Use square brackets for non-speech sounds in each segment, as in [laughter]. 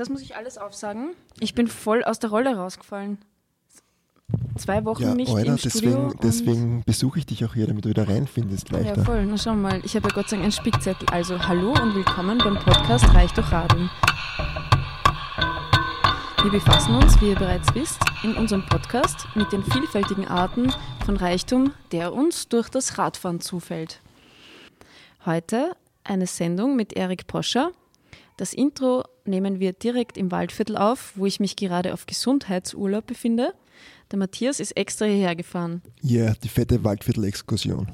das muss ich alles aufsagen. Ich bin voll aus der Rolle rausgefallen. Zwei Wochen Ja, nicht Alter, im Studio. deswegen, deswegen besuche ich dich auch hier, damit du wieder reinfindest Ja, leichter. voll. Na schau mal, ich habe ja Gott sei Dank einen Spickzettel. Also hallo und willkommen beim Podcast Reich durch Radeln. Wir befassen uns, wie ihr bereits wisst, in unserem Podcast mit den vielfältigen Arten von Reichtum, der uns durch das Radfahren zufällt. Heute eine Sendung mit Erik Poscher. Das Intro nehmen wir direkt im Waldviertel auf, wo ich mich gerade auf Gesundheitsurlaub befinde. Der Matthias ist extra hierher gefahren. Ja, die fette Waldviertel-Exkursion.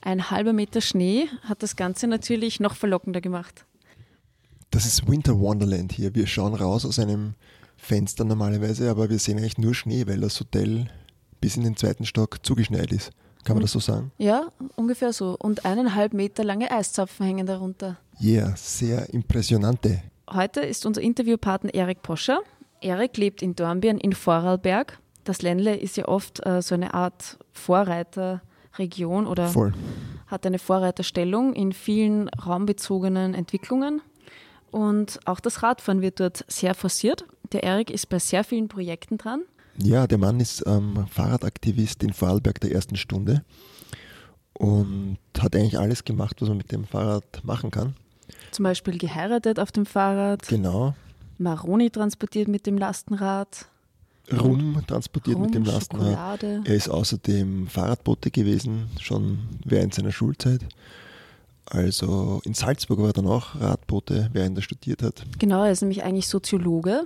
Ein halber Meter Schnee hat das Ganze natürlich noch verlockender gemacht. Das ist Winter Wonderland hier. Wir schauen raus aus einem Fenster normalerweise, aber wir sehen eigentlich nur Schnee, weil das Hotel bis in den zweiten Stock zugeschneit ist. Kann man das so sagen? Ja, ungefähr so. Und eineinhalb Meter lange Eiszapfen hängen darunter. Ja, sehr impressionante. Heute ist unser Interviewpartner Erik Poscher. Erik lebt in Dornbirn in Vorarlberg. Das Ländle ist ja oft äh, so eine Art Vorreiterregion oder Voll. hat eine Vorreiterstellung in vielen raumbezogenen Entwicklungen. Und auch das Radfahren wird dort sehr forciert. Der Erik ist bei sehr vielen Projekten dran. Ja, der Mann ist ähm, Fahrradaktivist in Vorarlberg der ersten Stunde und hat eigentlich alles gemacht, was man mit dem Fahrrad machen kann. Zum Beispiel geheiratet auf dem Fahrrad, Genau. Maroni transportiert mit dem Lastenrad, Rum transportiert Rum, mit dem Lastenrad. Schokolade. Er ist außerdem Fahrradbote gewesen, schon während seiner Schulzeit. Also in Salzburg war er dann auch Radbote, während er studiert hat. Genau, er ist nämlich eigentlich Soziologe.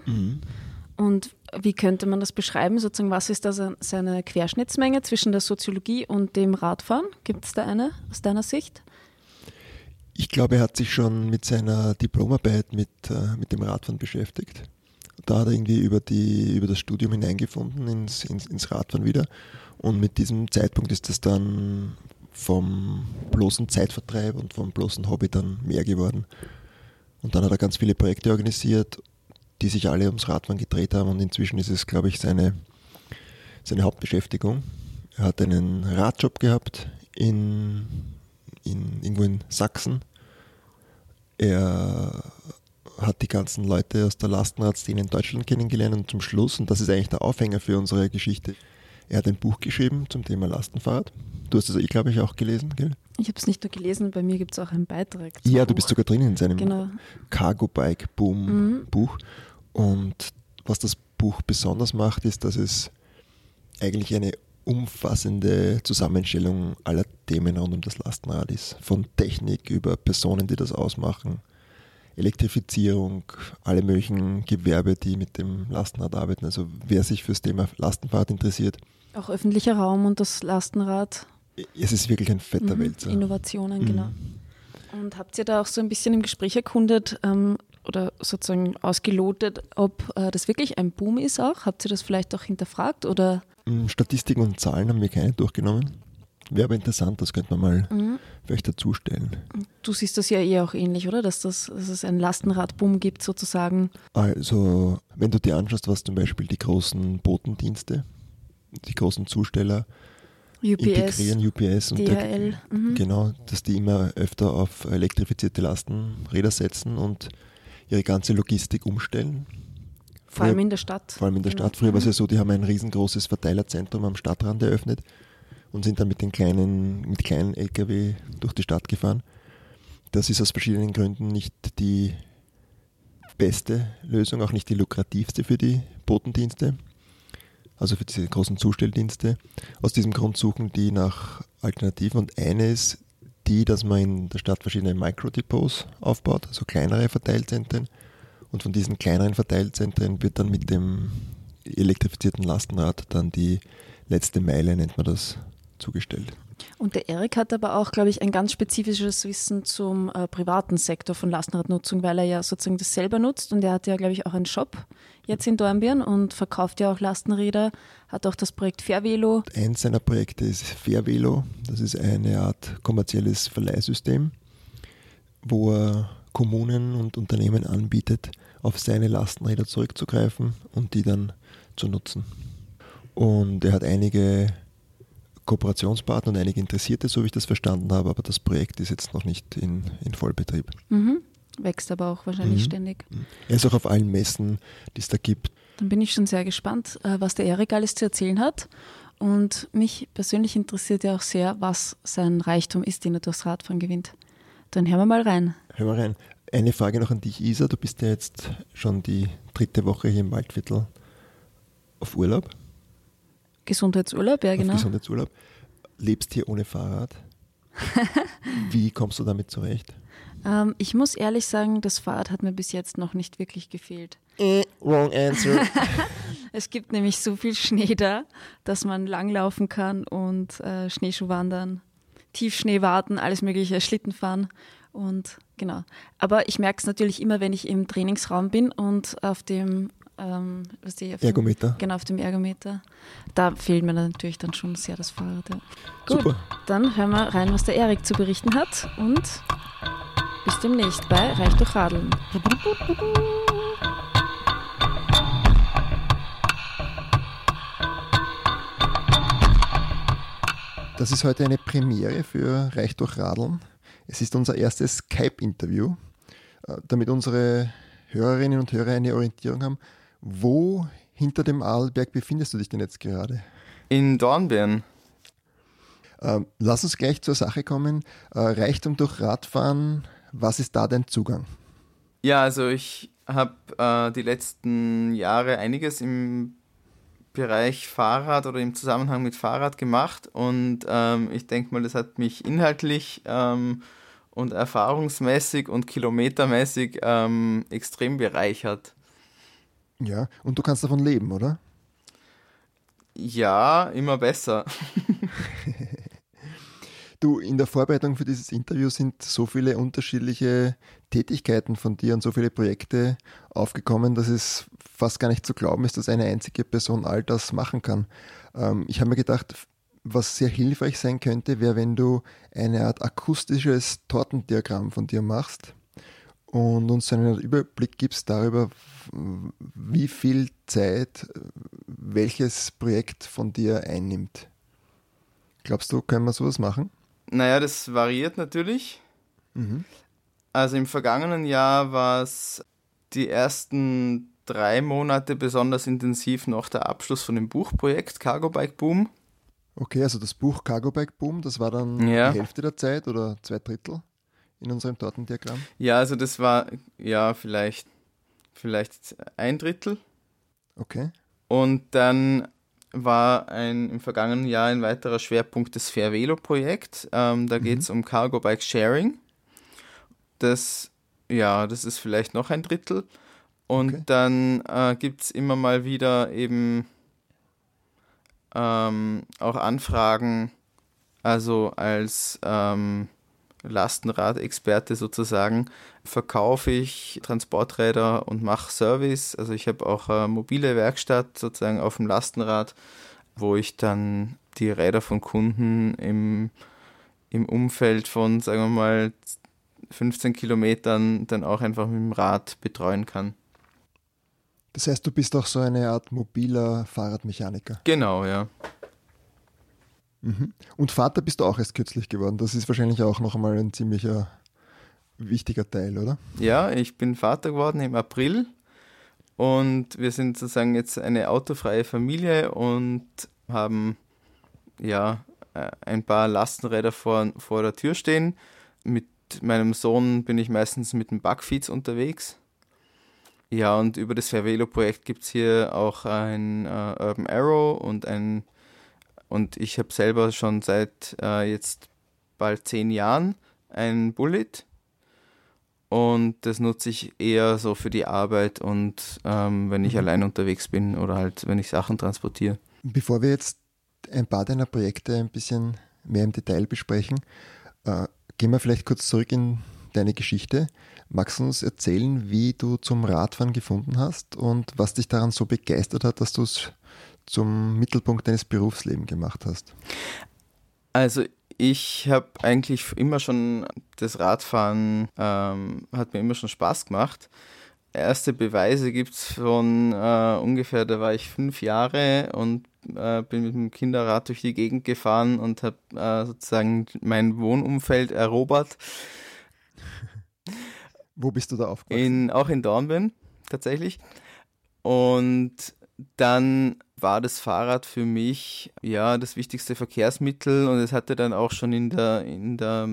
Und wie könnte man das beschreiben? Sozusagen, was ist da se- seine Querschnittsmenge zwischen der Soziologie und dem Radfahren? Gibt es da eine aus deiner Sicht? Ich glaube, er hat sich schon mit seiner Diplomarbeit mit, äh, mit dem Radfahren beschäftigt. Da hat er irgendwie über, die, über das Studium hineingefunden ins, ins, ins Radfahren wieder. Und mit diesem Zeitpunkt ist es dann vom bloßen Zeitvertreib und vom bloßen Hobby dann mehr geworden. Und dann hat er ganz viele Projekte organisiert, die sich alle ums Radfahren gedreht haben. Und inzwischen ist es, glaube ich, seine, seine Hauptbeschäftigung. Er hat einen Radjob gehabt in, in, irgendwo in Sachsen. Er hat die ganzen Leute aus der Lastenradszene in Deutschland kennengelernt und zum Schluss, und das ist eigentlich der Aufhänger für unsere Geschichte, er hat ein Buch geschrieben zum Thema Lastenfahrrad. Du hast es, ich glaube ich, auch gelesen, gell? Ich habe es nicht nur gelesen, bei mir gibt es auch einen Beitrag. Ja, du Buch. bist sogar drin in seinem Genau. Cargo Bike Boom Mhm. Buch. Und was das Buch besonders macht, ist, dass es eigentlich eine umfassende Zusammenstellung aller Themen rund um das Lastenrad ist. Von Technik über Personen, die das ausmachen, Elektrifizierung, alle möglichen Gewerbe, die mit dem Lastenrad arbeiten. Also wer sich fürs Thema Lastenfahrrad interessiert, Auch öffentlicher Raum und das Lastenrad. es ist wirklich ein fetter Mhm. Wälzer. Innovationen, Mhm. genau. Und habt ihr da auch so ein bisschen im Gespräch erkundet ähm, oder sozusagen ausgelotet, ob äh, das wirklich ein Boom ist auch? Habt ihr das vielleicht auch hinterfragt oder? Mm, Statistiken und Zahlen haben wir keine durchgenommen. Wäre aber interessant, das könnte man mal Mhm. vielleicht dazustellen. Du siehst das ja eher auch ähnlich, oder? Dass, das, dass es einen Lastenradboom gibt sozusagen. Also, wenn du dir anschaust, was zum Beispiel die großen Botendienste, die großen Zusteller UPS, integrieren, UPS und der, DHL. Mhm. genau, dass die immer öfter auf elektrifizierte Lastenräder setzen und ihre ganze Logistik umstellen. Vor allem in der Stadt. Vor allem in der Genau. Stadt. Früher war es ja so, die haben ein riesengroßes Verteilerzentrum am Stadtrand eröffnet und sind dann mit den kleinen, mit kleinen LKW durch die Stadt gefahren. Das ist aus verschiedenen Gründen nicht die beste Lösung, auch nicht die lukrativste für die Botendienste, also für diese großen Zustelldienste. Aus diesem Grund suchen die nach Alternativen und eine ist die, dass man in der Stadt verschiedene Microdepots aufbaut, also kleinere Verteilzentren. Und von diesen kleineren Verteilzentren wird dann mit dem elektrifizierten Lastenrad dann die letzte Meile, nennt man das, zugestellt. Und der Erik hat aber auch, glaube ich, ein ganz spezifisches Wissen zum äh, privaten Sektor von Lastenradnutzung, weil er ja sozusagen das selber nutzt und er hat ja, glaube ich, auch einen Shop jetzt in Dornbirn und verkauft ja auch Lastenräder, hat auch das Projekt Fairvelo. Eins seiner Projekte ist Fairvelo. Das ist eine Art kommerzielles Verleihsystem, wo er Kommunen und Unternehmen anbietet, auf seine Lastenräder zurückzugreifen und die dann zu nutzen. Und er hat einige Kooperationspartner und einige Interessierte, so wie ich das verstanden habe, aber das Projekt ist jetzt noch nicht in, in Vollbetrieb. Mhm. Wächst aber auch wahrscheinlich Mhm. ständig. Er ist auch auf allen Messen, die es da gibt. Dann bin ich schon sehr gespannt, äh, was der Erik alles zu erzählen hat. Und mich persönlich interessiert ja auch sehr, was sein Reichtum ist, den er durchs Radfahren gewinnt. Dann hören wir mal rein. Hör mal rein. Eine Frage noch an dich, Isa. Du bist ja jetzt schon die dritte Woche hier im Waldviertel auf Urlaub, Gesundheitsurlaub, ja genau. Gesundheitsurlaub. Lebst hier ohne Fahrrad. [laughs] Wie kommst du damit zurecht? Ähm, ich muss ehrlich sagen, das Fahrrad hat mir bis jetzt noch nicht wirklich gefehlt. Eh, wrong answer. [laughs] Es gibt nämlich so viel Schnee da, dass man langlaufen kann und äh, Schneeschuh wandern, Tiefschnee warten, alles mögliche, Schlitten fahren und genau. Aber ich merke es natürlich immer, wenn ich im Trainingsraum bin und auf dem, ähm, was die, auf dem Ergometer. Genau, auf dem Ergometer. Da fehlt mir natürlich dann schon sehr das Fahrrad. Ja. Gut, Super. dann hören wir rein, was der Erik zu berichten hat und bis demnächst bei Reich durch Radeln. Das ist heute eine Premiere für Reich durch Radeln. Es ist unser erstes Skype-Interview, äh, damit unsere Hörerinnen und Hörer eine Orientierung haben. Wo hinter dem Arlberg befindest du dich denn jetzt gerade? In Dornbirn. Ähm, lass uns gleich zur Sache kommen. Äh, Reichtum durch Radfahren, was ist da dein Zugang? Ja, also ich habe äh, die letzten Jahre einiges im Bereich Fahrrad oder im Zusammenhang mit Fahrrad gemacht und ähm, ich denke mal, das hat mich inhaltlich ähm, und erfahrungsmäßig und kilometermäßig ähm, extrem bereichert. Ja, und du kannst davon leben, oder? Ja, immer besser. [laughs] Du, in der Vorbereitung für dieses Interview sind so viele unterschiedliche Tätigkeiten von dir und so viele Projekte aufgekommen, dass es fast gar nicht zu glauben ist, dass eine einzige Person all das machen kann. Ähm, ich habe mir gedacht, was sehr hilfreich sein könnte, wäre, wenn du eine Art akustisches Tortendiagramm von dir machst und uns einen Überblick gibst darüber, wie viel Zeit welches Projekt von dir einnimmt. Glaubst du, können wir sowas machen? Naja, das variiert natürlich. Mhm. Also im vergangenen Jahr war es die ersten drei Monate besonders intensiv noch der Abschluss von dem Buchprojekt Cargo Bike Boom. Okay, also das Buch Cargo Bike Boom, das war dann Ja. die Hälfte der Zeit oder zwei Drittel in unserem Tortendiagramm. Ja, also das war ja vielleicht, vielleicht ein Drittel. Okay. Und dann war ein, im vergangenen Jahr ein weiterer Schwerpunkt das Fair Velo Projekt. Ähm, da geht es um Cargo Bike Sharing. Das, ja, das ist vielleicht noch ein Drittel. Und Okay. dann äh, gibt es immer mal wieder eben ähm, auch Anfragen, also als ähm, Lastenradexperte sozusagen, verkaufe ich Transporträder und mache Service. Also ich habe auch eine mobile Werkstatt sozusagen auf dem Lastenrad, wo ich dann die Räder von Kunden im, im Umfeld von, sagen wir mal, 15 Kilometern dann auch einfach mit dem Rad betreuen kann. Das heißt, du bist auch so eine Art mobiler Fahrradmechaniker. Genau, ja. Mhm. Und Vater bist du auch erst kürzlich geworden. Das ist wahrscheinlich auch noch einmal ein ziemlicher wichtiger Teil, oder? Ja, ich bin Vater geworden im April und wir sind sozusagen jetzt eine autofreie Familie und haben ja äh, ein paar Lastenräder vor, vor der Tür stehen. Mit meinem Sohn bin ich meistens mit dem Bugfeeds unterwegs. Ja, und über das Fairvelo-Projekt gibt es hier auch ein äh, Urban Arrow und ein und ich habe selber schon seit äh, jetzt bald zehn Jahren ein Bullet und das nutze ich eher so für die Arbeit und ähm, wenn ich Mhm. allein unterwegs bin oder halt, wenn ich Sachen transportiere. Bevor wir jetzt ein paar deiner Projekte ein bisschen mehr im Detail besprechen, äh, gehen wir vielleicht kurz zurück in deine Geschichte. Magst du uns erzählen, wie du zum Radfahren gefunden hast und was dich daran so begeistert hat, dass du es zum Mittelpunkt deines Berufslebens gemacht hast? Also ich habe eigentlich immer schon das Radfahren, ähm, hat mir immer schon Spaß gemacht. Erste Beweise gibt es von äh, ungefähr, da war ich fünf Jahre und äh, bin mit dem Kinderrad durch die Gegend gefahren und habe äh, sozusagen mein Wohnumfeld erobert. [laughs] Wo bist du da aufgewachsen? In, auch in Dornbirn, tatsächlich. Und dann war das Fahrrad für mich ja das wichtigste Verkehrsmittel und es hatte dann auch schon in der, in der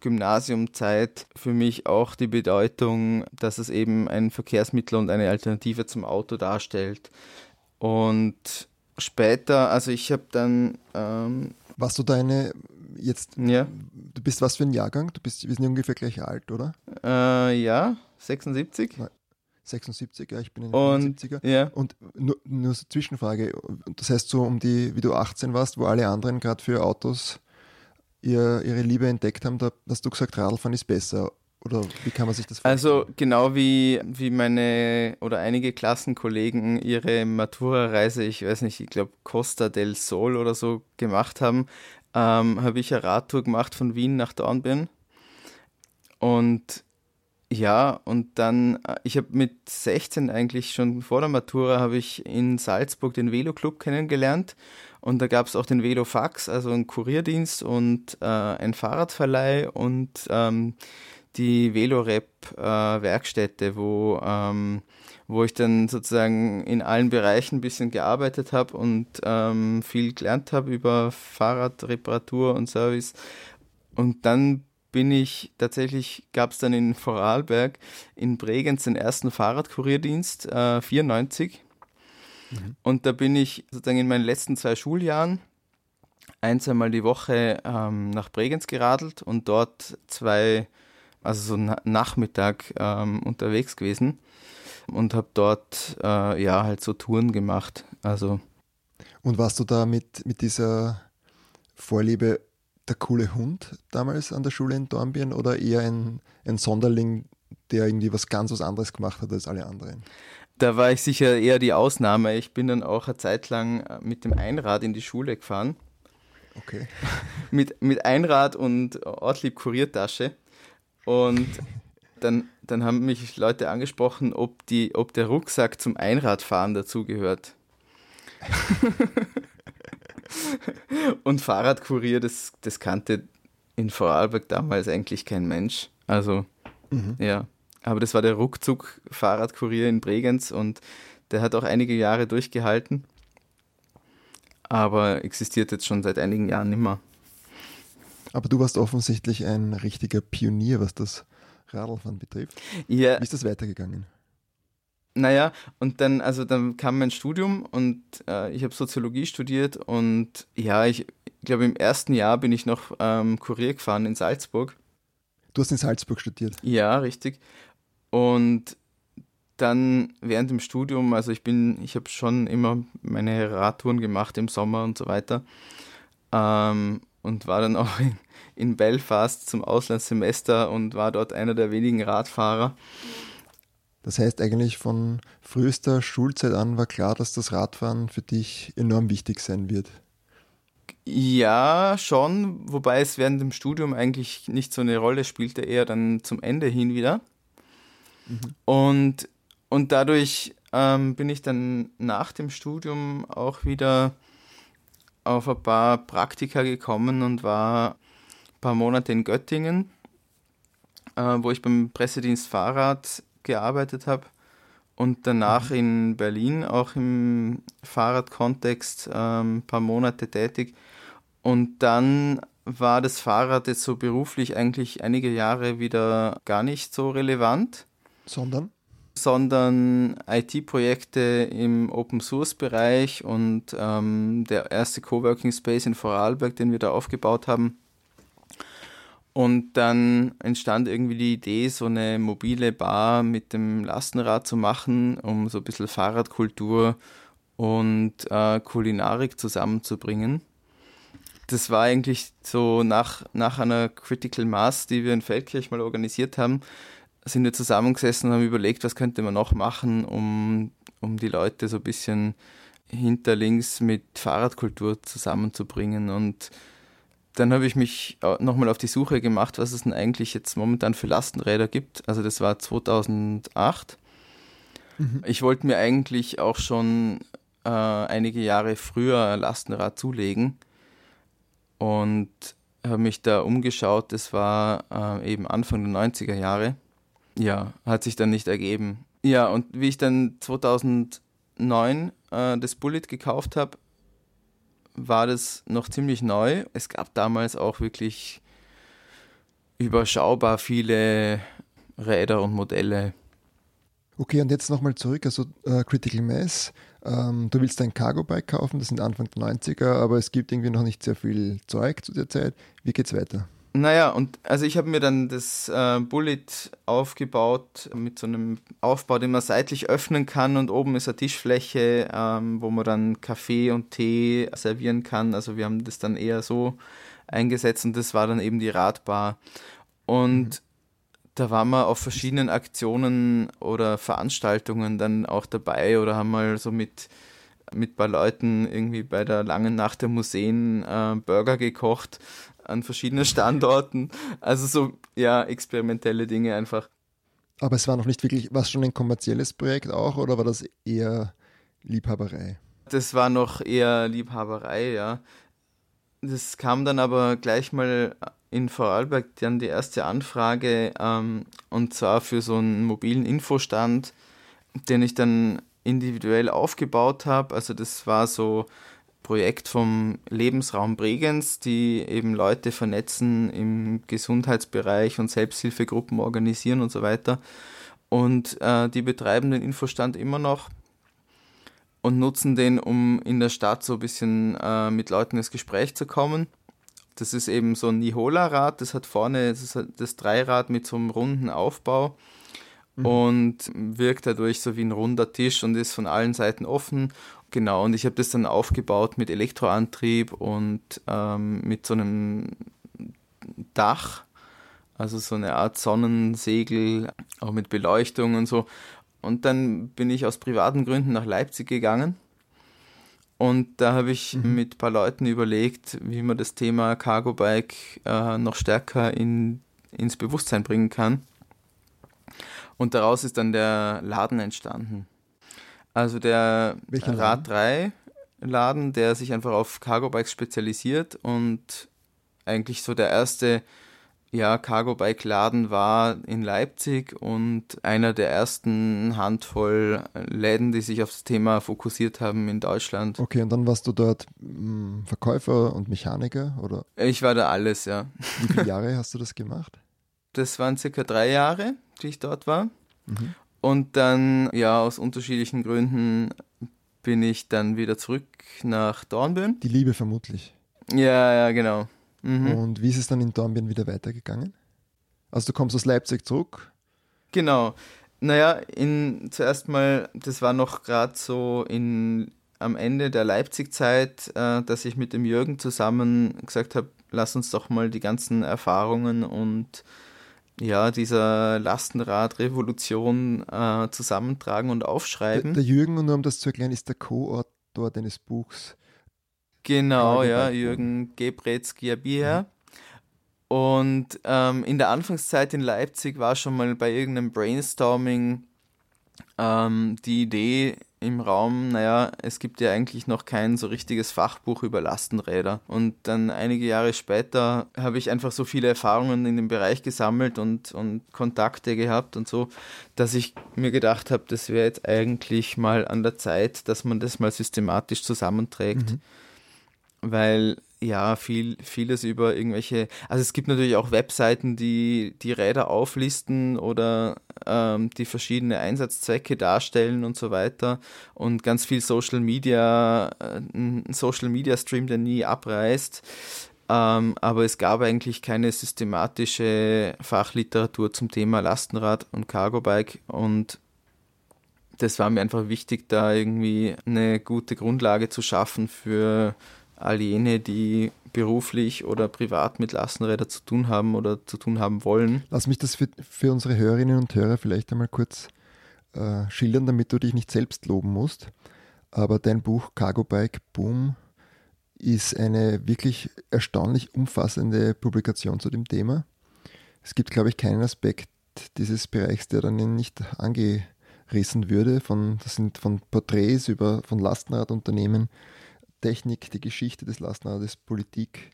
Gymnasiumzeit für mich auch die Bedeutung, dass es eben ein Verkehrsmittel und eine Alternative zum Auto darstellt. Und später, also ich habe dann. Ähm, Warst du deine jetzt? Ja. Du bist was für ein Jahrgang? Du bist, wir sind ungefähr gleich alt, oder? Äh, ja, 76. Nein. 76er, ich bin ein und, 70er. Ja. Und nur, nur so Zwischenfrage, das heißt so um die, wie du 18 warst, wo alle anderen gerade für Autos ihr, ihre Liebe entdeckt haben, da hast du gesagt, Radlfahren ist besser. Oder wie kann man sich das vorstellen? Also genau wie, wie meine oder einige Klassenkollegen ihre Matura-Reise, ich weiß nicht, ich glaube Costa del Sol oder so gemacht haben, ähm, habe ich eine Radtour gemacht von Wien nach Dornbirn. Und ja, und dann, äh, ich habe mit 16 eigentlich schon vor der Matura, habe ich in Salzburg den Velo-Club kennengelernt. Und da gab es auch den Velofax, also einen Kurierdienst und äh, ein Fahrradverleih und ähm, die Velorep-Werkstätte, äh, wo, ähm, wo ich dann sozusagen in allen Bereichen ein bisschen gearbeitet habe und ähm, viel gelernt habe über Fahrradreparatur und Service. Und dann bin ich tatsächlich, gab es dann in Vorarlberg in Bregenz den ersten Fahrradkurierdienst, äh, 94. Mhm. Und da bin ich sozusagen in meinen letzten zwei Schuljahren ein, zweimal die Woche ähm, nach Bregenz geradelt und dort zwei, also so na Nachmittag ähm, unterwegs gewesen und habe dort äh, ja halt so Touren gemacht. Also und warst du da mit, mit dieser Vorliebe der coole Hund damals an der Schule in Dornbirn oder eher ein, ein Sonderling, der irgendwie was ganz was anderes gemacht hat als alle anderen? Da war ich sicher eher die Ausnahme. Ich bin dann auch eine Zeit lang äh, mit dem Einrad in die Schule gefahren. Okay. [laughs] mit, mit Einrad und Ortlieb Kuriertasche. Und dann, dann haben mich Leute angesprochen, ob, die, ob der Rucksack zum Einradfahren dazugehört. [laughs] [laughs] Und Fahrradkurier, das, das kannte in Vorarlberg damals eigentlich kein Mensch. Also, mhm. ja. Aber das war der Ruckzuck-Fahrradkurier in Bregenz und der hat auch einige Jahre durchgehalten. Aber existiert jetzt schon seit einigen Jahren nicht mehr. Aber du warst offensichtlich ein richtiger Pionier, was das Radlfahren betrifft. Ja. Wie ist das weitergegangen? Naja, und dann, also dann kam mein Studium und äh, ich habe Soziologie studiert und ja, ich glaube im ersten Jahr bin ich noch ähm, Kurier gefahren in Salzburg. Du hast in Salzburg studiert? Ja, richtig. Und dann während dem Studium, also ich bin, ich habe schon immer meine Radtouren gemacht im Sommer und so weiter. Ähm, und war dann [laughs] auch in, in Belfast zum Auslandssemester und war dort einer der wenigen Radfahrer. Mhm das heißt eigentlich von frühester Schulzeit an war klar, dass das Radfahren für dich enorm wichtig sein wird. Ja, schon, wobei es während dem Studium eigentlich nicht so eine Rolle spielte, eher dann zum Ende hin wieder. Mhm. Und, und dadurch ähm, bin ich dann nach dem Studium auch wieder auf ein paar Praktika gekommen und war ein paar Monate in Göttingen, äh, wo ich beim Pressedienst Fahrrad gearbeitet habe und danach mhm. in Berlin auch im Fahrradkontext ähm, ein paar Monate tätig. Und dann war das Fahrrad jetzt so beruflich eigentlich einige Jahre wieder gar nicht so relevant. Sondern? Sondern IT-Projekte im Open-Source-Bereich und ähm, der erste Coworking Space in Vorarlberg, den wir da aufgebaut haben, und dann entstand irgendwie die Idee, so eine mobile Bar mit dem Lastenrad zu machen, um so ein bisschen Fahrradkultur und äh, Kulinarik zusammenzubringen. Das war eigentlich so nach, nach einer Critical Mass, die wir in Feldkirch mal organisiert haben, sind wir zusammengesessen und haben überlegt, was könnte man noch machen, um, um die Leute so ein bisschen hinterlinks mit Fahrradkultur zusammenzubringen. Und dann habe ich mich nochmal auf die Suche gemacht, was es denn eigentlich jetzt momentan für Lastenräder gibt. Also das war 2008. Mhm. Ich wollte mir eigentlich auch schon äh, einige Jahre früher ein Lastenrad zulegen und habe mich da umgeschaut. Das war äh, eben Anfang der 90er Jahre. ja, hat sich dann nicht ergeben. Ja, und wie ich dann 2009 äh, das Bullet gekauft habe, war das noch ziemlich neu. Es gab damals auch wirklich überschaubar viele Räder und Modelle. Okay, und jetzt nochmal zurück, also äh, Critical Mass. Ähm, du willst ein Cargo-Bike kaufen, das sind Anfang der 90er, aber es gibt irgendwie noch nicht sehr viel Zeug zu der Zeit. Wie geht's weiter? Naja, und also ich habe mir dann das äh, Bullet aufgebaut mit so einem Aufbau, den man seitlich öffnen kann und oben ist eine Tischfläche, ähm, wo man dann Kaffee und Tee servieren kann. Also wir haben das dann eher so eingesetzt und das war dann eben die Radbar. Und mhm. da waren wir auf verschiedenen Aktionen oder Veranstaltungen dann auch dabei oder haben mal so mit mit ein paar Leuten irgendwie bei der langen Nacht der Museen äh, Burger gekocht an verschiedenen Standorten. Also so, ja, experimentelle Dinge einfach. Aber es war noch nicht wirklich, war es schon ein kommerzielles Projekt auch oder war das eher Liebhaberei? Das war noch eher Liebhaberei, ja. Das kam dann aber gleich mal in Vorarlberg dann die erste Anfrage ähm, und zwar für so einen mobilen Infostand, den ich dann individuell aufgebaut habe. Also das war so Projekt vom Lebensraum Bregenz, die eben Leute vernetzen im Gesundheitsbereich und Selbsthilfegruppen organisieren und so weiter. Und äh, die betreiben den Infostand immer noch und nutzen den, um in der Stadt so ein bisschen äh, mit Leuten ins Gespräch zu kommen. Das ist eben so ein Nihola-Rad, das hat vorne das, das Dreirad mit so einem runden Aufbau mhm. und wirkt dadurch so wie ein runder Tisch und ist von allen Seiten offen Genau, und ich habe das dann aufgebaut mit Elektroantrieb und ähm, mit so einem Dach, also so eine Art Sonnensegel, auch mit Beleuchtung und so. Und dann bin ich aus privaten Gründen nach Leipzig gegangen. Und da habe ich mhm. mit ein paar Leuten überlegt, wie man das Thema Cargo Bike äh, noch stärker in, ins Bewusstsein bringen kann. Und daraus ist dann der Laden entstanden. Also der Welchen Rad 3 Laden, der sich einfach auf Cargo Bikes spezialisiert und eigentlich so der erste ja, Cargo Bike Laden war in Leipzig und einer der ersten Handvoll Läden, die sich auf das Thema fokussiert haben in Deutschland. Okay, und dann warst du dort hm, Verkäufer und Mechaniker oder? Ich war da alles, ja. Wie viele [laughs] Jahre hast du das gemacht? Das waren circa drei Jahre, die ich dort war. Mhm. Und dann, ja, aus unterschiedlichen Gründen bin ich dann wieder zurück nach Dornbirn. Die Liebe vermutlich. Ja, ja, genau. Mhm. Und wie ist es dann in Dornbirn wieder weitergegangen? Also du kommst aus Leipzig zurück? Genau. Naja, in, zuerst mal, das war noch gerade so in, am Ende der Leipzig-Zeit, äh, dass ich mit dem Jürgen zusammen gesagt habe, lass uns doch mal die ganzen Erfahrungen und ja, dieser Lastenrad-Revolution äh, zusammentragen und aufschreiben. Der, der, Jürgen, und nur um das zu erklären, ist der Co-Autor deines Buchs. Genau, ja, Jürgen Gebretz-Giabier. Mhm. Und ähm, in der Anfangszeit in Leipzig war schon mal bei irgendeinem Brainstorming ähm, die Idee, im Raum, naja, es gibt ja eigentlich noch kein so richtiges Fachbuch über Lastenräder. Und dann einige Jahre später habe ich einfach so viele Erfahrungen in dem Bereich gesammelt und, und Kontakte gehabt und so, dass ich mir gedacht habe, das wäre jetzt eigentlich mal an der Zeit, dass man das mal systematisch zusammenträgt. Mhm. Weil ja, viel, vieles über irgendwelche, also es gibt natürlich auch Webseiten, die die Räder auflisten oder ähm, die verschiedene Einsatzzwecke darstellen und so weiter und ganz viel Social Media, äh, ein Social Media Stream, der nie abreißt. Ähm, aber es gab eigentlich keine systematische Fachliteratur zum Thema Lastenrad und Cargo Bike und das war mir einfach wichtig, da irgendwie eine gute Grundlage zu schaffen für all jene, die beruflich oder privat mit Lastenrädern zu tun haben oder zu tun haben wollen. Lass mich das für, für unsere Hörerinnen und Hörer vielleicht einmal kurz äh, schildern, damit du dich nicht selbst loben musst. Aber dein Buch Cargo Bike Boom ist eine wirklich erstaunlich umfassende Publikation zu dem Thema. Es gibt, glaube ich, keinen Aspekt dieses Bereichs, der dann nicht angerissen würde. Von, das sind von Porträts über von Lastenradunternehmen Technik, die Geschichte des Lastenrades, Politik.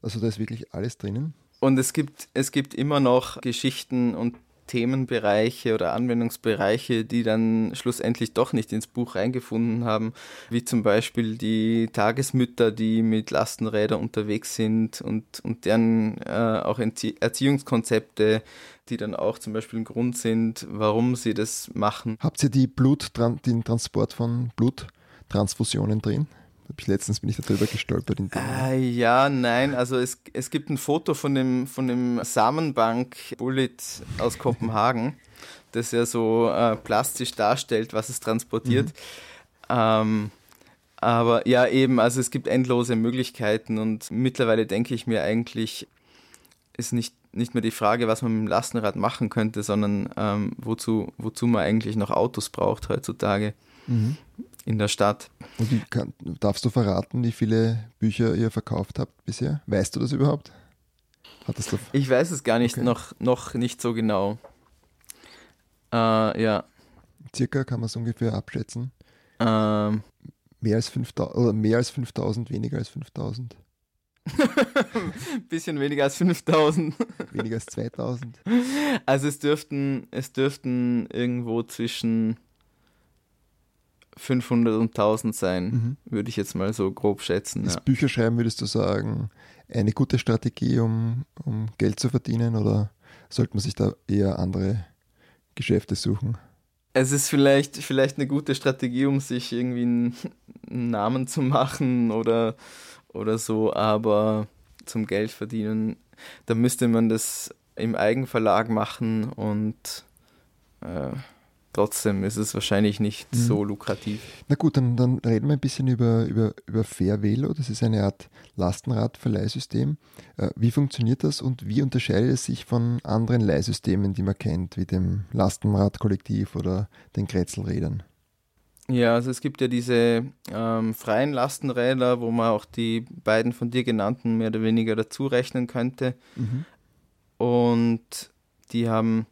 Also da ist wirklich alles drinnen. Und es gibt, es gibt immer noch Geschichten und Themenbereiche oder Anwendungsbereiche, die dann schlussendlich doch nicht ins Buch reingefunden haben, wie zum Beispiel die Tagesmütter, die mit Lastenrädern unterwegs sind und, und deren äh, auch Erziehungskonzepte, die dann auch zum Beispiel ein Grund sind, warum sie das machen. Habt ihr die Blut, den Transport von Bluttransfusionen drin? Ich letztens bin ich darüber gestolpert. Äh, ja, nein, also es, es gibt ein Foto von dem, von dem Samenbank Bullet aus [laughs] Kopenhagen, das ja so äh, plastisch darstellt, was es transportiert. Mhm. Ähm, aber ja, eben, also es gibt endlose Möglichkeiten und mittlerweile denke ich mir eigentlich, ist nicht, nicht mehr die Frage, was man mit dem Lastenrad machen könnte, sondern ähm, wozu, wozu man eigentlich noch Autos braucht heutzutage. Mhm in der Stadt. Und wie kann, darfst du verraten, wie viele Bücher ihr verkauft habt bisher? Weißt du das überhaupt? Hattest du ich weiß es gar nicht, okay. noch, noch nicht so genau. Äh, ja. Circa kann man es ungefähr abschätzen. Ähm. Mehr als 5000 oder mehr als 5000, weniger als 5000. [laughs] Bisschen weniger als 5000. weniger als 2000. Also es dürften, es dürften irgendwo zwischen 500 und 1000 sein, mhm. würde ich jetzt mal so grob schätzen. Das ja. Bücherschreiben, würdest du sagen, eine gute Strategie, um, um Geld zu verdienen oder sollte man sich da eher andere Geschäfte suchen? Es ist vielleicht, vielleicht eine gute Strategie, um sich irgendwie einen, einen Namen zu machen oder, oder so, aber zum Geld verdienen, da müsste man das im Eigenverlag machen und äh, trotzdem ist es wahrscheinlich nicht mhm. so lukrativ. Na gut, dann, dann reden wir ein bisschen über, über, über Fairvelo. Das ist eine Art Lastenradverleihsystem. Äh, wie funktioniert das und wie unterscheidet es sich von anderen Leihsystemen, die man kennt, wie dem Lastenradkollektiv oder den Kretzelrädern? Ja, also es gibt ja diese ähm, freien Lastenräder, wo man auch die beiden von dir genannten mehr oder weniger dazu rechnen könnte. Mhm. Und die haben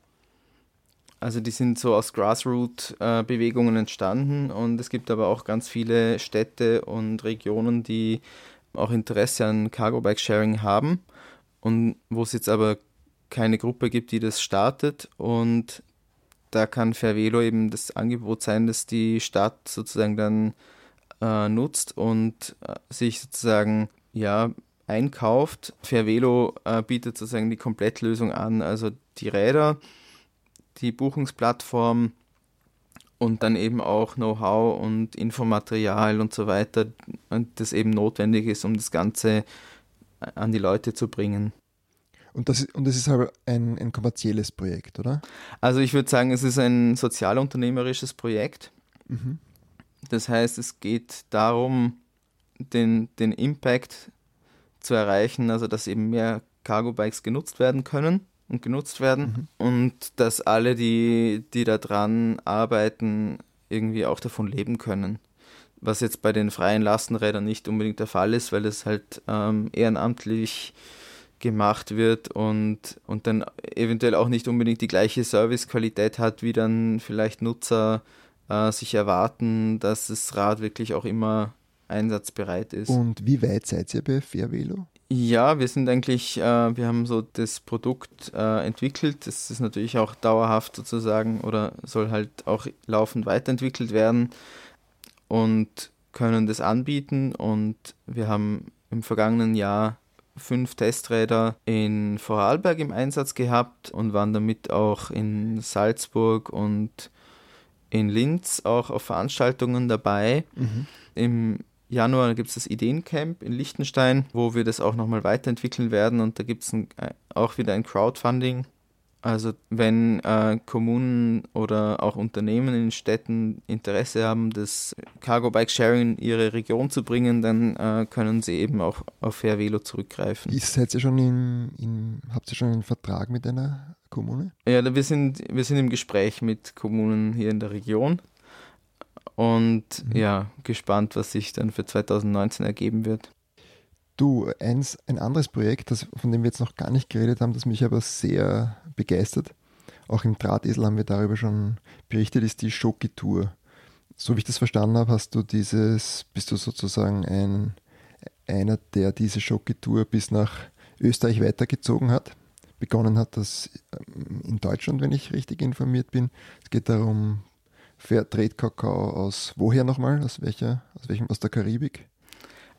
also die sind so aus Grassroot-Bewegungen entstanden und es gibt aber auch ganz viele Städte und Regionen, die auch Interesse an Cargo Bike Sharing haben und wo es jetzt aber keine Gruppe gibt, die das startet und da kann Fairvelo eben das Angebot sein, dass die Stadt sozusagen dann äh, nutzt und äh, sich sozusagen ja einkauft. Fairvelo äh, bietet sozusagen die Komplettlösung an, also die Räder, die Buchungsplattform und dann eben auch Know-how und Infomaterial und so weiter, das eben notwendig ist, um das Ganze an die Leute zu bringen. Und das, und das ist aber ein, ein kommerzielles Projekt, oder? Also ich würde sagen, es ist ein sozialunternehmerisches Projekt. Mhm. Das heißt, es geht darum, den, den Impact zu erreichen, also dass eben mehr Cargo-Bikes genutzt werden können und genutzt werden mhm. und dass alle, die, die da dran arbeiten, irgendwie auch davon leben können. Was jetzt bei den freien Lastenrädern nicht unbedingt der Fall ist, weil es halt ähm, ehrenamtlich gemacht wird und, und dann eventuell auch nicht unbedingt die gleiche Servicequalität hat, wie dann vielleicht Nutzer äh, sich erwarten, dass das Rad wirklich auch immer einsatzbereit ist. Und wie weit seid ihr bei Fairvelo? Ja, wir sind eigentlich, äh, wir haben so das Produkt äh, entwickelt. Das ist natürlich auch dauerhaft sozusagen oder soll halt auch laufend weiterentwickelt werden und können das anbieten. Und wir haben im vergangenen Jahr fünf Testräder in Vorarlberg im Einsatz gehabt und waren damit auch in Salzburg und in Linz auch auf Veranstaltungen dabei. Mhm. Im Januar gibt es das Ideencamp in Liechtenstein, wo wir das auch nochmal weiterentwickeln werden und da gibt es äh, auch wieder ein Crowdfunding. Also wenn äh, Kommunen oder auch Unternehmen in Städten Interesse haben, das Cargo Bike Sharing in ihre Region zu bringen, dann äh, können sie eben auch auf Fairvelo zurückgreifen. Ist, seid ihr schon in, in, habt ihr schon einen Vertrag mit einer Kommune? Ja, wir sind, wir sind im Gespräch mit Kommunen hier in der Region und mhm. ja, gespannt, was sich dann für 2019 ergeben wird. Du, eins, ein anderes Projekt, das, von dem wir jetzt noch gar nicht geredet haben, das mich aber sehr begeistert, auch im Drahtesel haben wir darüber schon berichtet, ist die Schoki-Tour. So wie ich das verstanden habe, hast du dieses, bist du sozusagen ein, einer, der diese Schoki-Tour bis nach Österreich weitergezogen hat, begonnen hat, dass ähm, in Deutschland, wenn ich richtig informiert bin, es geht darum, Fairtrade-Kakao aus woher nochmal? Aus welcher, aus welchem, aus der Karibik?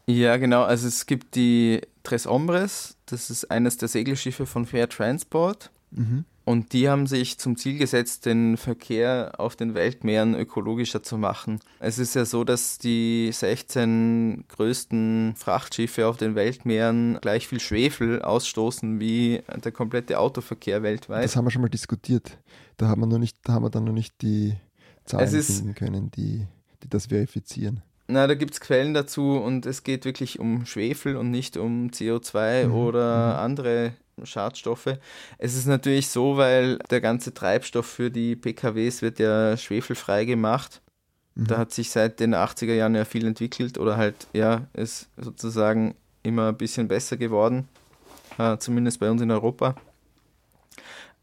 Ja, genau. Also es gibt die Tres Hombres, das ist eines der Segelschiffe von Fair Transport. Mhm. Und die haben sich zum Ziel gesetzt, den Verkehr auf den Weltmeeren ökologischer zu machen. Es ist ja so, dass die 16 größten Frachtschiffe auf den Weltmeeren gleich viel Schwefel ausstoßen wie der komplette Autoverkehr weltweit. Das haben wir schon mal diskutiert. Da haben wir, noch nicht, da haben wir dann noch nicht die Zahlen finden können, die, die das verifizieren. Na, da gibt es Quellen dazu und es geht wirklich um Schwefel und nicht um CO2 mhm. oder mhm. andere Schadstoffe. Es ist natürlich so, weil der ganze Treibstoff für die PKWs wird ja schwefelfrei gemacht. Mhm. Da hat sich seit den 80er Jahren ja viel entwickelt oder halt, ja, ist sozusagen immer ein bisschen besser geworden, äh, zumindest bei uns in Europa.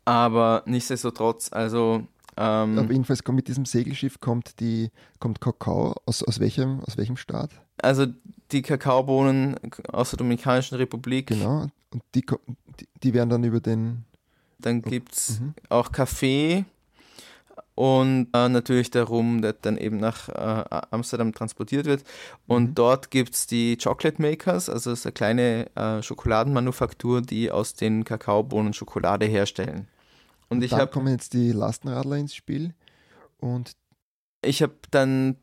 Aber nichtsdestotrotz, also ähm, Aber jedenfalls kommt mit diesem Segelschiff kommt die kommt Kakao aus, aus welchem aus welchem Staat? Also die Kakaobohnen aus der Dominikanischen Republik. Genau. Und die, die, die werden dann über den. Dann gibt es mhm. auch Kaffee und äh, natürlich der Rum, der dann eben nach äh, Amsterdam transportiert wird. Und mhm. dort gibt es die Chocolate Makers, also das ist eine kleine äh, Schokoladenmanufaktur, die aus den Kakaobohnen Schokolade herstellen. Und, ich habe kommen jetzt die Lastenradler ins Spiel und ich habe dann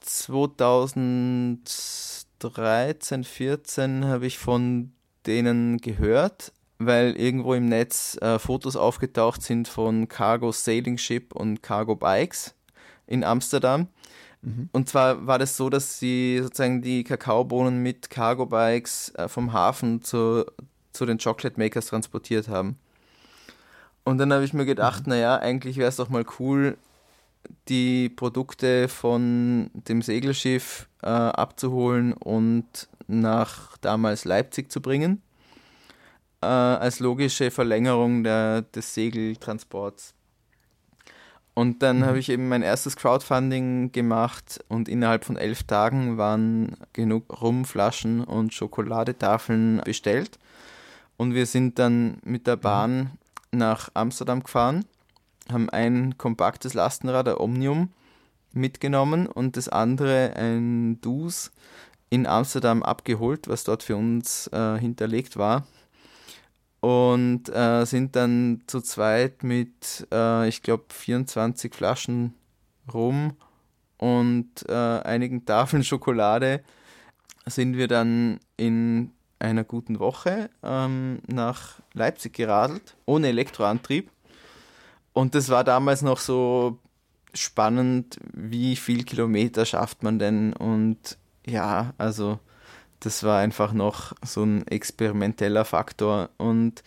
2013, 14 habe ich von denen gehört, weil irgendwo im Netz äh, Fotos aufgetaucht sind von Cargo Sailing Ship und Cargo Bikes in Amsterdam. Mhm. Und zwar war das so, dass sie sozusagen die Kakaobohnen mit Cargo Bikes äh, vom Hafen zu, zu den Chocolate Makers transportiert haben. Und dann habe ich mir gedacht, mhm. naja, eigentlich wäre es doch mal cool, die Produkte von dem Segelschiff äh, abzuholen und nach damals Leipzig zu bringen, äh, als logische Verlängerung der, des Segeltransports. Und dann mhm. habe ich eben mein erstes Crowdfunding gemacht und innerhalb von elf Tagen waren genug Rumflaschen und Schokoladetafeln bestellt. Und wir sind dann mit der mhm. Bahn nach Amsterdam gefahren, haben ein kompaktes Lastenrad, ein Omnium, mitgenommen und das andere ein Dus in Amsterdam abgeholt, was dort für uns äh, hinterlegt war. Und äh, sind dann zu zweit mit, äh, ich glaube, 24 Flaschen Rum und äh, einigen Tafeln [laughs] Schokolade sind wir dann in einer guten Woche ähm, nach Leipzig geradelt, ohne Elektroantrieb. Und das war damals noch so spannend, wie viel Kilometer schafft man denn? Und ja, also das war einfach noch so ein experimenteller Faktor. Und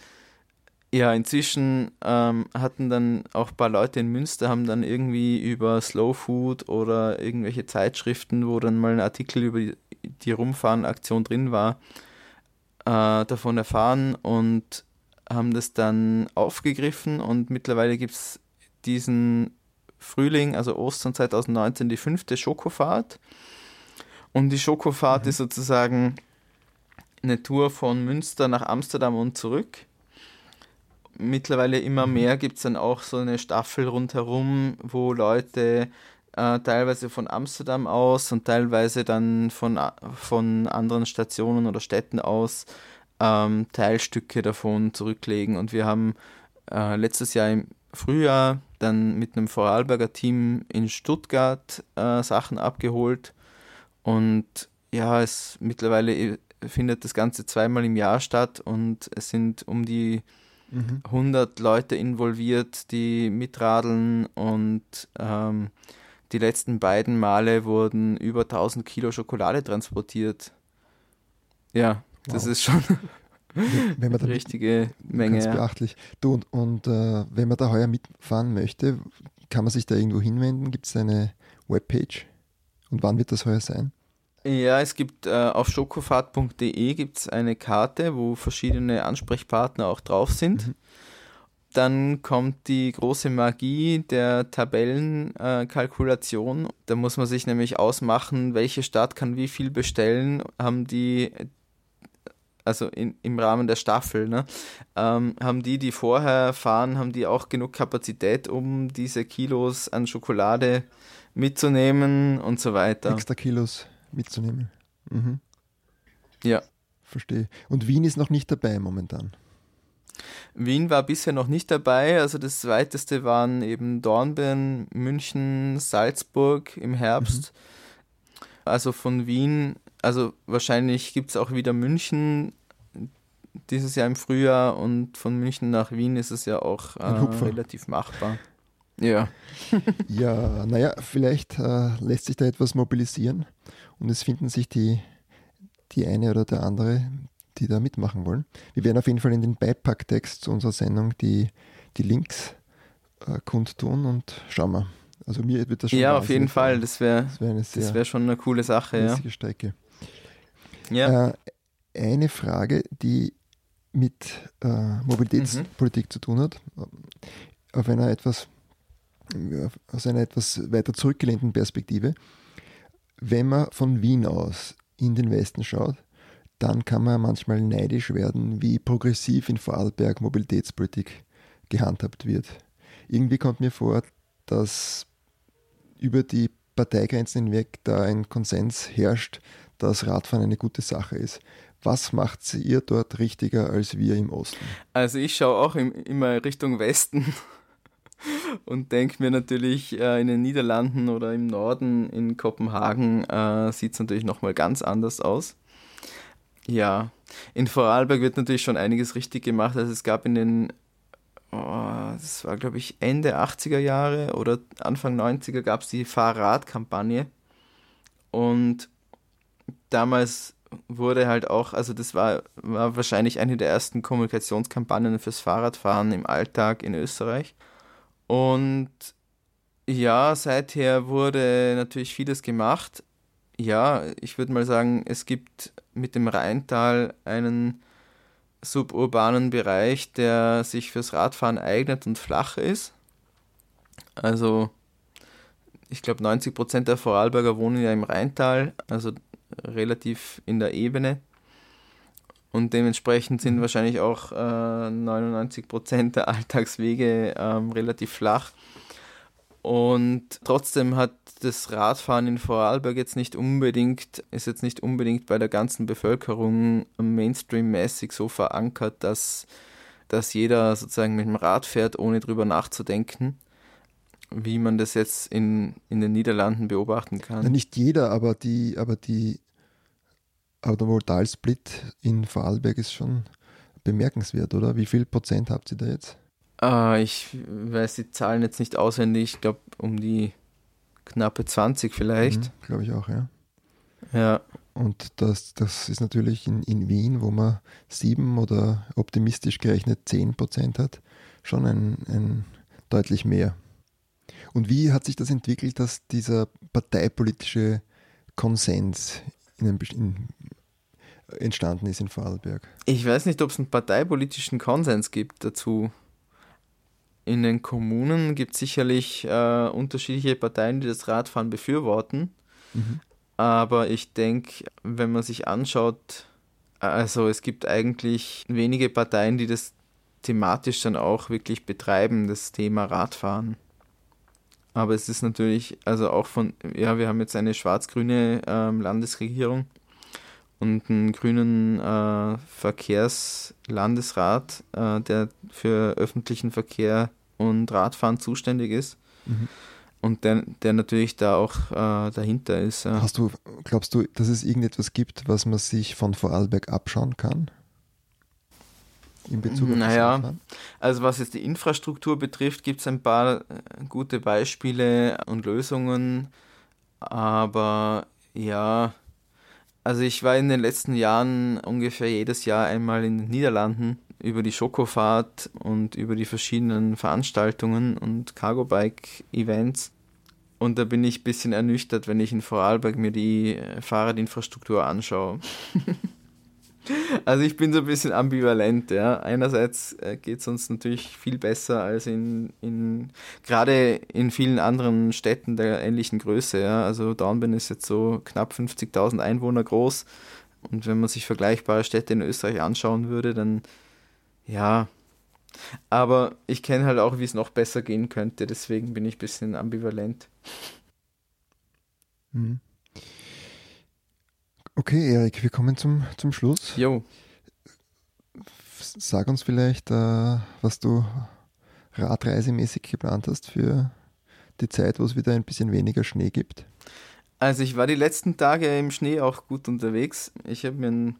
ja, inzwischen ähm, hatten dann auch ein paar Leute in Münster, haben dann irgendwie über Slow Food oder irgendwelche Zeitschriften, wo dann mal ein Artikel über die, Rumfahren-Aktion drin war, äh, davon erfahren und haben das dann aufgegriffen und mittlerweile gibt es diesen Frühling, also Ostern 2019, die fünfte Schokofahrt. Und die Schokofahrt mhm. ist sozusagen eine Tour von Münster nach Amsterdam und zurück. Mittlerweile immer mhm. mehr gibt es dann auch so eine Staffel rundherum, wo Leute äh, teilweise von Amsterdam aus und teilweise dann von, von anderen Stationen oder Städten aus ähm, Teilstücke davon zurücklegen. Und wir haben äh, letztes Jahr im Frühjahr dann mit einem Vorarlberger Team in Stuttgart äh, Sachen abgeholt. Und ja, es mittlerweile äh, findet das Ganze zweimal im Jahr statt und es sind um die mhm. 100 Leute involviert, die mitradeln und ähm, die letzten beiden Male wurden über 1000 Kilo Schokolade transportiert. Ja, wow. das ist schon wenn man [laughs] da richtige Menge. Ganz beachtlich. Du, und, und äh, wenn man da heuer mitfahren möchte, kann man sich da irgendwo hinwenden? Gibt es eine Webpage? Und wann wird das heuer sein? Ja, es gibt äh, auf schokofahrt.de gibt eine Karte, wo verschiedene Ansprechpartner auch drauf sind. Mhm. Dann kommt die große Magie der Tabellenkalkulation. Äh, da muss man sich nämlich ausmachen, welche Stadt kann wie viel bestellen. Haben die also in, im Rahmen der Staffel, ne, ähm, haben die, die vorher fahren, haben die auch genug Kapazität, um diese Kilos an Schokolade mitzunehmen und so weiter. Extra Kilos mitzunehmen. Mhm. Ja. Verstehe. Und Wien ist noch nicht dabei momentan. Wien war bisher noch nicht dabei, also das weiteste waren eben Dornbirn, München, Salzburg im Herbst. Mhm. Also von Wien, also wahrscheinlich gibt es auch wieder München dieses Jahr im Frühjahr und von München nach Wien ist es ja auch äh, relativ machbar. Ja. ja, [laughs] naja, vielleicht äh, lässt sich da etwas mobilisieren und es finden sich die, die eine oder der andere, die da mitmachen wollen. Wir werden auf jeden Fall in den Beipacktext zu unserer Sendung die, die Links äh, kundtun und schauen wir. Also mir wird das schon Ja, auf jeden Fall. Das wäre das wär wär schon eine coole Sache. Ja. Strecke. Ja. Äh, eine Frage, die mit äh, Mobilitätspolitik mhm. zu tun hat, auf einer etwas aus einer etwas weiter zurückgelehnten Perspektive. Wenn man von Wien aus in den Westen schaut, dann kann man manchmal neidisch werden, wie progressiv in Vorarlberg Mobilitätspolitik gehandhabt wird. Irgendwie kommt mir vor, dass über die Parteigrenzen hinweg da ein Konsens herrscht, dass Radfahren eine gute Sache ist. Was macht ihr dort richtiger als wir im Osten? Also ich schaue auch immer Richtung Westen [laughs] und denke mir natürlich, äh, in den Niederlanden oder im Norden in Kopenhagen äh, sieht es natürlich nochmal ganz anders aus. Ja, in Vorarlberg wird natürlich schon einiges richtig gemacht. Also es gab in den, oh, das war glaube ich Ende 80er Jahre oder Anfang 90er gab es die Fahrradkampagne. Und damals wurde halt auch, also das war, war wahrscheinlich eine der ersten Kommunikationskampagnen fürs Fahrradfahren im Alltag in Österreich. Und ja, seither wurde natürlich vieles gemacht. Ja, ich würde mal sagen, es gibt mit dem Rheintal einen suburbanen Bereich, der sich fürs Radfahren eignet und flach ist. Also ich glaube 90 Prozent der Vorarlberger wohnen ja im Rheintal, also relativ in der Ebene. Und dementsprechend sind mhm. wahrscheinlich auch äh, 99 Prozent der Alltagswege ähm, relativ flach. Und trotzdem hat das Radfahren in Vorarlberg jetzt nicht unbedingt, ist jetzt nicht unbedingt bei der ganzen Bevölkerung mainstream-mäßig so verankert, dass, dass jeder sozusagen mit dem Rad fährt, ohne drüber nachzudenken, wie man das jetzt in, in den Niederlanden beobachten kann. Ja, nicht jeder, aber die, aber die aber der Modalsplit in Vorarlberg ist schon bemerkenswert, oder? Wie viel Prozent habt ihr da jetzt? Äh, ich weiß die Zahlen jetzt nicht auswendig. Ich glaube um die knappe 20 vielleicht. Mhm, glaube ich auch, ja. Ja. Und das, das ist natürlich in, in Wien, wo man sieben oder optimistisch gerechnet zehn Prozent hat, schon ein, ein deutlich mehr. Und wie hat sich das entwickelt, dass dieser parteipolitische Konsens in einem, in, entstanden ist in Vorarlberg? Ich weiß nicht, ob es einen parteipolitischen Konsens gibt dazu. In den Kommunen gibt es sicherlich äh, unterschiedliche Parteien, die das Radfahren befürworten. Mhm. Aber ich denke, wenn man sich anschaut, also es gibt eigentlich wenige Parteien, die das thematisch dann auch wirklich betreiben, das Thema Radfahren. Aber es ist natürlich, also auch von, ja, wir haben jetzt eine schwarz-grüne ähm, Landesregierung und einen grünen äh, Verkehrslandesrat, äh, der für öffentlichen Verkehr und Radfahren zuständig ist. Mhm. Und der, der natürlich da auch äh, dahinter ist. Hast du, glaubst du, dass es irgendetwas gibt, was man sich von Vorarlberg abschauen kann? in Bezug auf Naja, also was jetzt die Infrastruktur betrifft, gibt es ein paar äh, gute Beispiele und Lösungen, aber ja, also ich war in den letzten Jahren ungefähr jedes Jahr einmal in den Niederlanden über die Schokofahrt und über die verschiedenen Veranstaltungen und Cargo-Bike-Events. Und da bin ich ein bisschen ernüchtert, wenn ich in Vorarlberg mir die äh, Fahrradinfrastruktur anschaue. [laughs] Also ich bin so ein bisschen ambivalent, ja. Einerseits äh, geht es uns natürlich viel besser als in, in gerade in vielen anderen Städten der ähnlichen Größe, ja. Also Dornbirn ist jetzt so knapp 50.000 Einwohner groß. Und wenn man sich vergleichbare Städte in Österreich anschauen würde, dann ja. Aber ich kenne halt auch, wie es noch besser gehen könnte, deswegen bin ich ein bisschen ambivalent. Mhm. Okay, Erik, wir kommen zum, zum Schluss. Jo. Sag uns vielleicht, äh, was du radreisemäßig geplant hast für die Zeit, wo es wieder ein bisschen weniger Schnee gibt. Also ich war die letzten Tage im Schnee auch gut unterwegs. Ich habe mir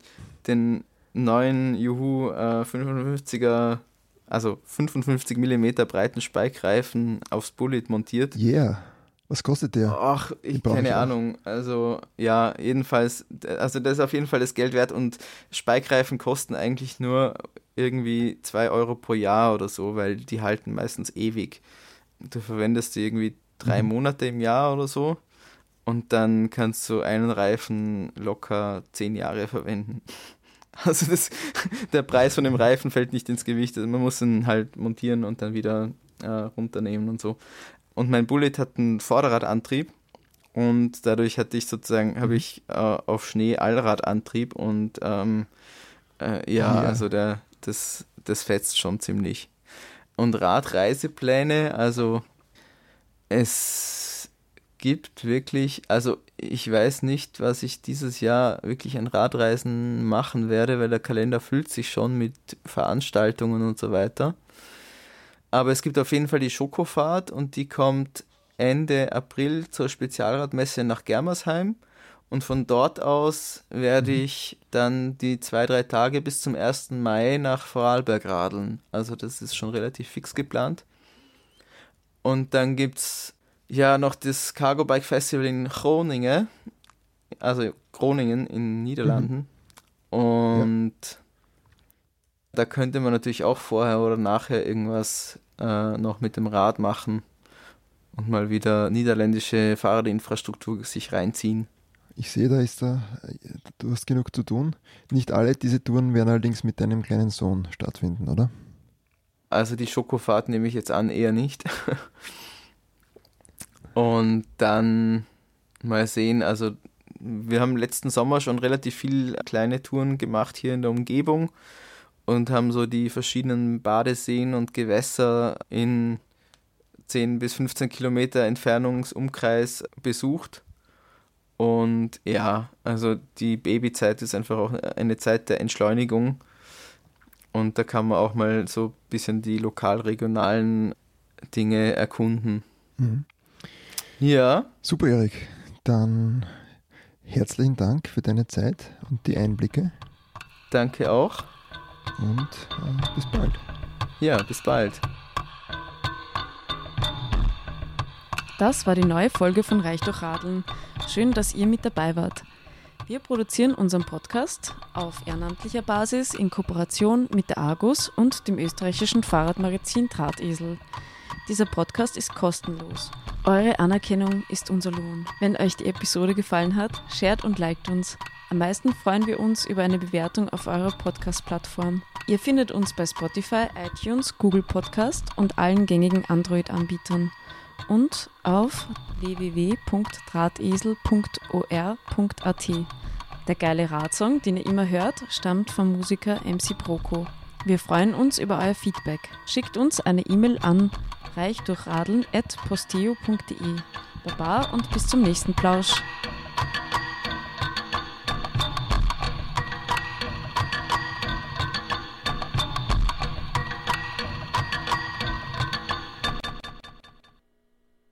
den neuen Juhu äh, 55er, also 55 mm breiten Speikreifen aufs Bullet montiert. Yeah. Was kostet der? Ach, ich keine Ahnung. Also ja, jedenfalls, also das ist auf jeden Fall das Geld wert und Speikreifen kosten eigentlich nur irgendwie 2 Euro pro Jahr oder so, weil die halten meistens ewig. Du verwendest die irgendwie drei mhm. Monate im Jahr oder so und dann kannst du einen Reifen locker zehn Jahre verwenden. [laughs] Also das, der Preis von dem Reifen fällt nicht ins Gewicht. Also man muss ihn halt montieren und dann wieder äh, runternehmen und so. Und mein Bullet hat einen Vorderradantrieb und dadurch hatte ich sozusagen, habe mhm. ich äh, auf Schnee Allradantrieb und ähm, äh, ja, ja, also der, das, das fetzt schon ziemlich. Und Radreisepläne, also es gibt wirklich, also ich weiß nicht, was ich dieses Jahr wirklich an Radreisen machen werde, weil der Kalender füllt sich schon mit Veranstaltungen und so weiter. Aber es gibt auf jeden Fall die Schokofahrt und die kommt Ende April zur Spezialradmesse nach Germersheim. Und von dort aus werde mhm. ich dann die zwei, drei Tage bis zum 1. Mai nach Vorarlberg radeln. Also das ist schon relativ fix geplant. Und dann gibt es ja noch das Cargo Bike Festival in Groningen. Also Groningen in Niederlanden. Mhm. Und ja. da könnte man natürlich auch vorher oder nachher irgendwas äh, noch mit dem Rad machen und mal wieder niederländische Fahrradinfrastruktur sich reinziehen. Ich sehe, da ist da, du hast genug zu tun. Nicht alle diese Touren werden allerdings mit deinem kleinen Sohn stattfinden, oder? Also die Schokofahrt nehme ich jetzt an, eher nicht. [laughs] Und dann mal sehen, also wir haben letzten Sommer schon relativ viele kleine Touren gemacht hier in der Umgebung und haben so die verschiedenen Badeseen und Gewässer in 10 bis 15 Kilometer Entfernungsumkreis besucht. Und ja, also die Babyzeit ist einfach auch eine Zeit der Entschleunigung. Und da kann man auch mal so ein bisschen die lokal-regionalen Dinge erkunden. Mhm. Ja. Super, Erik. Dann herzlichen Dank für deine Zeit und die Einblicke. Danke auch. Und äh, bis bald. Ja, bis bald. Das war die neue Folge von Reich durch Radeln. Schön, dass ihr mit dabei wart. Wir produzieren unseren Podcast auf ehrenamtlicher Basis in Kooperation mit der Argus und dem österreichischen Fahrradmagazin Drahtesel. Dieser Podcast ist kostenlos. Eure Anerkennung ist unser Lohn. Wenn euch die Episode gefallen hat, shared und liked uns. Am meisten freuen wir uns über eine Bewertung auf eurer Podcast-Plattform. Ihr findet uns bei Spotify, iTunes, Google Podcast und allen gängigen Android-Anbietern und auf www.drahtesel.or.at. Der geile Radsong, den ihr immer hört, stammt vom Musiker MC Broco. Wir freuen uns über euer Feedback. Schickt uns eine E-Mail an reichdurchradeln.posteo.de. Baba und bis zum nächsten Plausch.